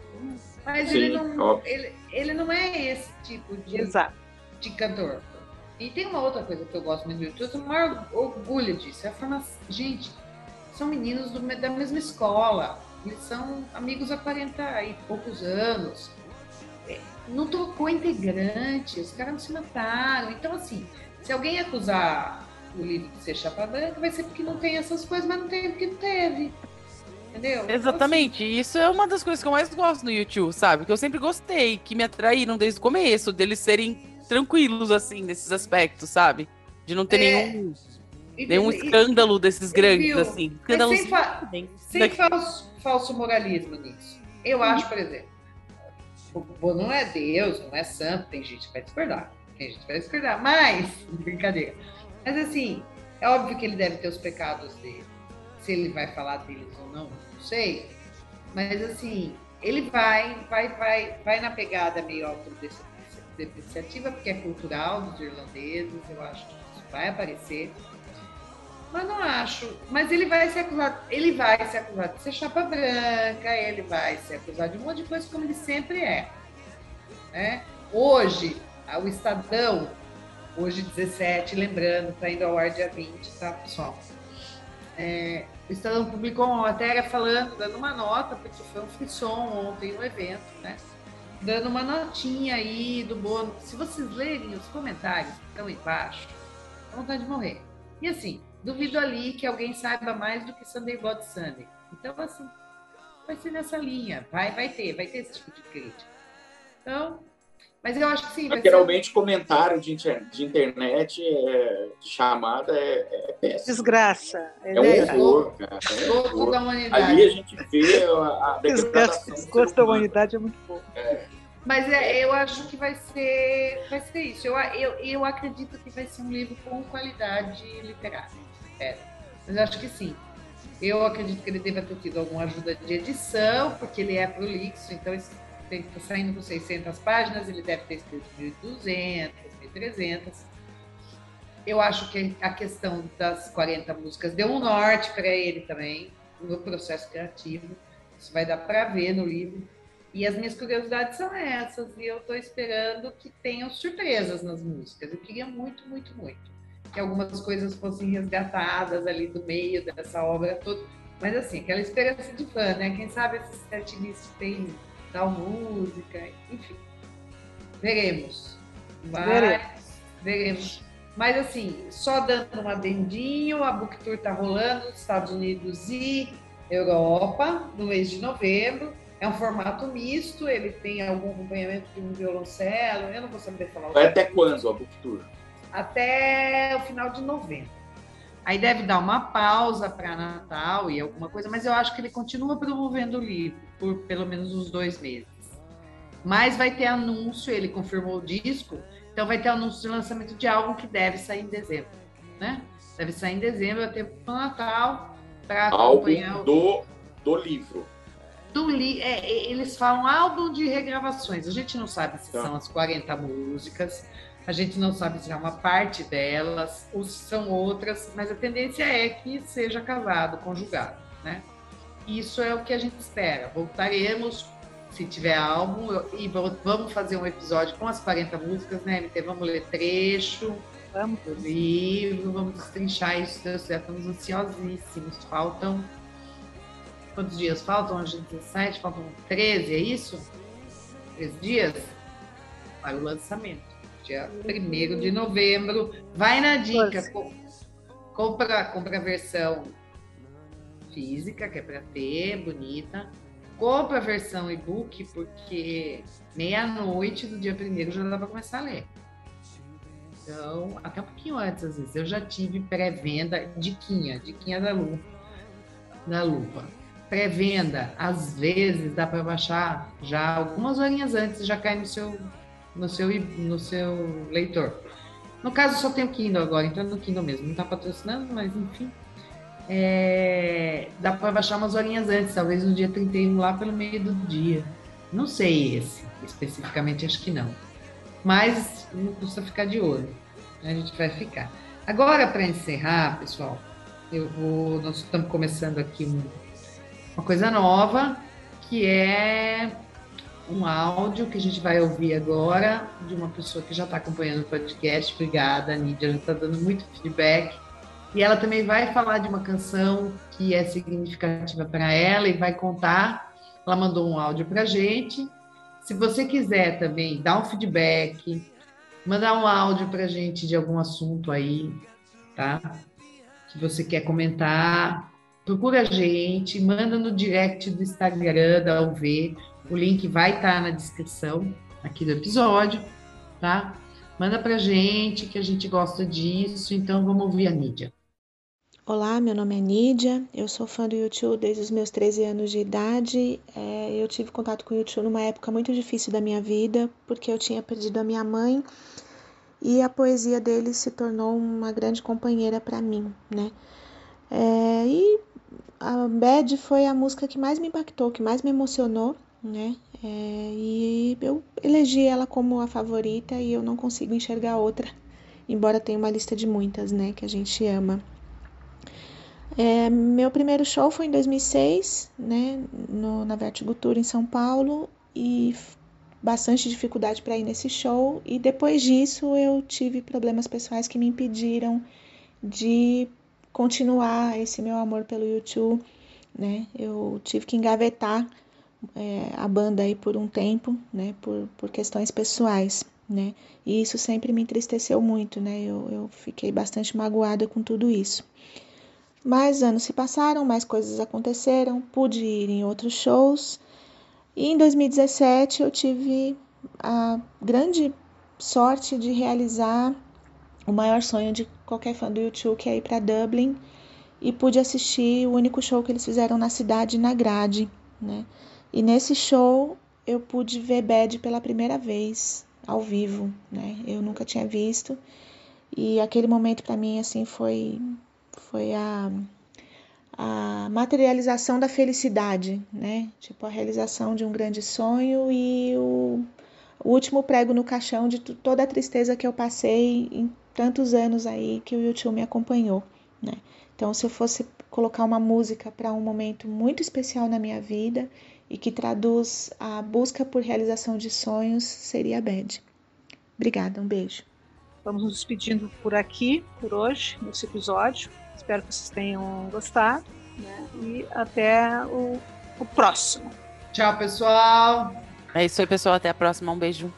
Mas Sim, ele, não, ele, ele não é esse tipo de, Exato. de cantor. E tem uma outra coisa que eu gosto muito do YouTube, eu tenho o maior orgulho disso. É a formação. Gente, são meninos do, da mesma escola. Eles são amigos há 40 e poucos anos. É, não trocou integrante, os caras não se mataram. Então, assim, se alguém acusar o livro de ser chapa branca, vai ser porque não tem essas coisas, mas não tem porque não teve. Entendeu? Exatamente. Então, assim, Isso é uma das coisas que eu mais gosto no YouTube, sabe? Que eu sempre gostei, que me atraíram desde o começo, deles serem tranquilos, assim, nesses aspectos, sabe? De não ter é... nenhum, e, nenhum escândalo e, desses grandes, viu? assim. Escândalos sem, fa sem falso, falso moralismo nisso. Eu uhum. acho, por exemplo, o não é Deus, não é santo, tem gente que vai discordar gente vai discordar, mas, brincadeira. Mas assim, é óbvio que ele deve ter os pecados dele. Se ele vai falar deles ou não, não sei. Mas assim, ele vai, vai, vai, vai na pegada meio autodepreciativa, porque é cultural dos irlandeses, eu acho que isso vai aparecer. Mas não acho. Mas ele vai ser acusado, ele vai ser acusado de ser chapa branca, ele vai ser acusado de um monte de coisa como ele sempre é. Né? Hoje, o Estadão, hoje 17, lembrando, está indo ao ar dia 20, tá, pessoal? É, o Estadão publicou uma matéria falando, dando uma nota, porque foi um frisson ontem no evento, né? dando uma notinha aí do bônus. Se vocês lerem os comentários que estão embaixo, dá vontade de morrer. E assim, duvido ali que alguém saiba mais do que Sunday Blood Sunday. Então, assim, vai ser nessa linha. Vai, vai ter, vai ter esse tipo de crítica. Então, mas eu acho que sim. Vai Geralmente, ser... comentário de, inter... de internet, é... de chamada, é, é péssimo. Desgraça. É, é um horror, cara. É um horror. da humanidade. Ali a gente vê a, a degradação. Desgosto da humanidade é muito bom. É. Mas é, eu acho que vai ser, vai ser isso. Eu, eu, eu acredito que vai ser um livro com qualidade literária. É. Mas eu acho que sim. Eu acredito que ele deva ter tido alguma ajuda de edição, porque ele é prolixo, então está saindo com 600 páginas, ele deve ter escrito 1.200, 1.300. Eu acho que a questão das 40 músicas deu um norte para ele também, no processo criativo. Isso vai dar para ver no livro. E as minhas curiosidades são essas, e eu estou esperando que tenham surpresas nas músicas. Eu queria muito, muito, muito que algumas coisas fossem resgatadas ali do meio dessa obra toda. Mas assim, aquela esperança de fã, né? Quem sabe esses setlists tem tal música, enfim. Veremos. Mas, veremos. veremos. Mas assim, só dando um adendinho, a Book Tour tá rolando nos Estados Unidos e Europa no mês de novembro. É um formato misto, ele tem algum acompanhamento de um violoncelo, eu não vou saber falar. Vai até quando a Book Tour? Até o final de novembro. Aí deve dar uma pausa para Natal e alguma coisa, mas eu acho que ele continua promovendo o livro por pelo menos uns dois meses. Mas vai ter anúncio, ele confirmou o disco, então vai ter anúncio de lançamento de álbum que deve sair em dezembro, né? Deve sair em dezembro, até para o Natal, para acompanhar álbum do, do livro do li é, eles falam álbum de regravações. A gente não sabe se tá. são as 40 músicas, a gente não sabe se é uma parte delas ou se são outras, mas a tendência é que seja casado, conjugado, né? Isso é o que a gente espera. Voltaremos, se tiver álbum, e vamos fazer um episódio com as 40 músicas, né, MT? Vamos ler trecho vamos. livro, vamos destrinchar isso, Estamos ansiosíssimos. Faltam Quantos dias faltam? Hoje 17, faltam 13, é isso? 13 dias para o lançamento. Dia 1 de novembro. Vai na dica. Compra, compra a versão física, que é para ter, bonita. Compra a versão e-book, porque meia-noite do dia 1 já dá para começar a ler. Então, até um pouquinho antes, às vezes. Eu já tive pré-venda, diquinha, diquinha da lupa. Da lupa pré-venda, às vezes dá para baixar já algumas horinhas antes, já cai no seu, no seu, no seu leitor. No caso, só tem o Kindle agora, então no Kindle mesmo, não está patrocinando, mas enfim. É, dá para baixar umas horinhas antes, talvez no dia 31 lá pelo meio do dia. Não sei esse, especificamente acho que não. Mas não custa ficar de olho. Né? A gente vai ficar. Agora, para encerrar, pessoal, eu vou. Nós estamos começando aqui um uma coisa nova, que é um áudio que a gente vai ouvir agora de uma pessoa que já está acompanhando o podcast. Obrigada, Nídia já está dando muito feedback. E ela também vai falar de uma canção que é significativa para ela e vai contar. Ela mandou um áudio para gente. Se você quiser também dar um feedback, mandar um áudio para gente de algum assunto aí, tá? Que você quer comentar, procura a gente, manda no direct do Instagram da UV, o link vai estar tá na descrição aqui do episódio, tá? Manda pra gente que a gente gosta disso, então vamos ouvir a Nídia. Olá, meu nome é Nídia, eu sou fã do YouTube desde os meus 13 anos de idade. É, eu tive contato com o YouTube numa época muito difícil da minha vida, porque eu tinha perdido a minha mãe e a poesia dele se tornou uma grande companheira para mim, né? É, e a Bad foi a música que mais me impactou, que mais me emocionou, né? É, e eu elegi ela como a favorita e eu não consigo enxergar outra, embora tenha uma lista de muitas, né, que a gente ama. É, meu primeiro show foi em 2006, né, no, na Vertigo Tour em São Paulo e bastante dificuldade para ir nesse show e depois disso eu tive problemas pessoais que me impediram de continuar esse meu amor pelo YouTube, né? Eu tive que engavetar é, a banda aí por um tempo, né, por, por questões pessoais, né, e isso sempre me entristeceu muito, né, eu, eu fiquei bastante magoada com tudo isso. Mas anos se passaram, mais coisas aconteceram, pude ir em outros shows, e em 2017 eu tive a grande sorte de realizar o maior sonho de qualquer fã do YouTube, que é ir para Dublin, e pude assistir o único show que eles fizeram na cidade, na grade, né? E nesse show eu pude ver Bad pela primeira vez ao vivo, né? Eu nunca tinha visto e aquele momento para mim assim foi foi a a materialização da felicidade, né? Tipo a realização de um grande sonho e o, o último prego no caixão de toda a tristeza que eu passei em tantos anos aí que o YouTube me acompanhou, né? Então, se eu fosse colocar uma música para um momento muito especial na minha vida, e que traduz a busca por realização de sonhos seria Bad. Obrigada, um beijo. Vamos nos despedindo por aqui, por hoje, nesse episódio. Espero que vocês tenham gostado. Né? E até o, o próximo. Tchau, pessoal. É isso aí, pessoal. Até a próxima. Um beijo.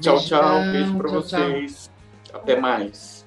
Tchau, tchau. Beijão, Beijo pra tchau, tchau. vocês. Até mais.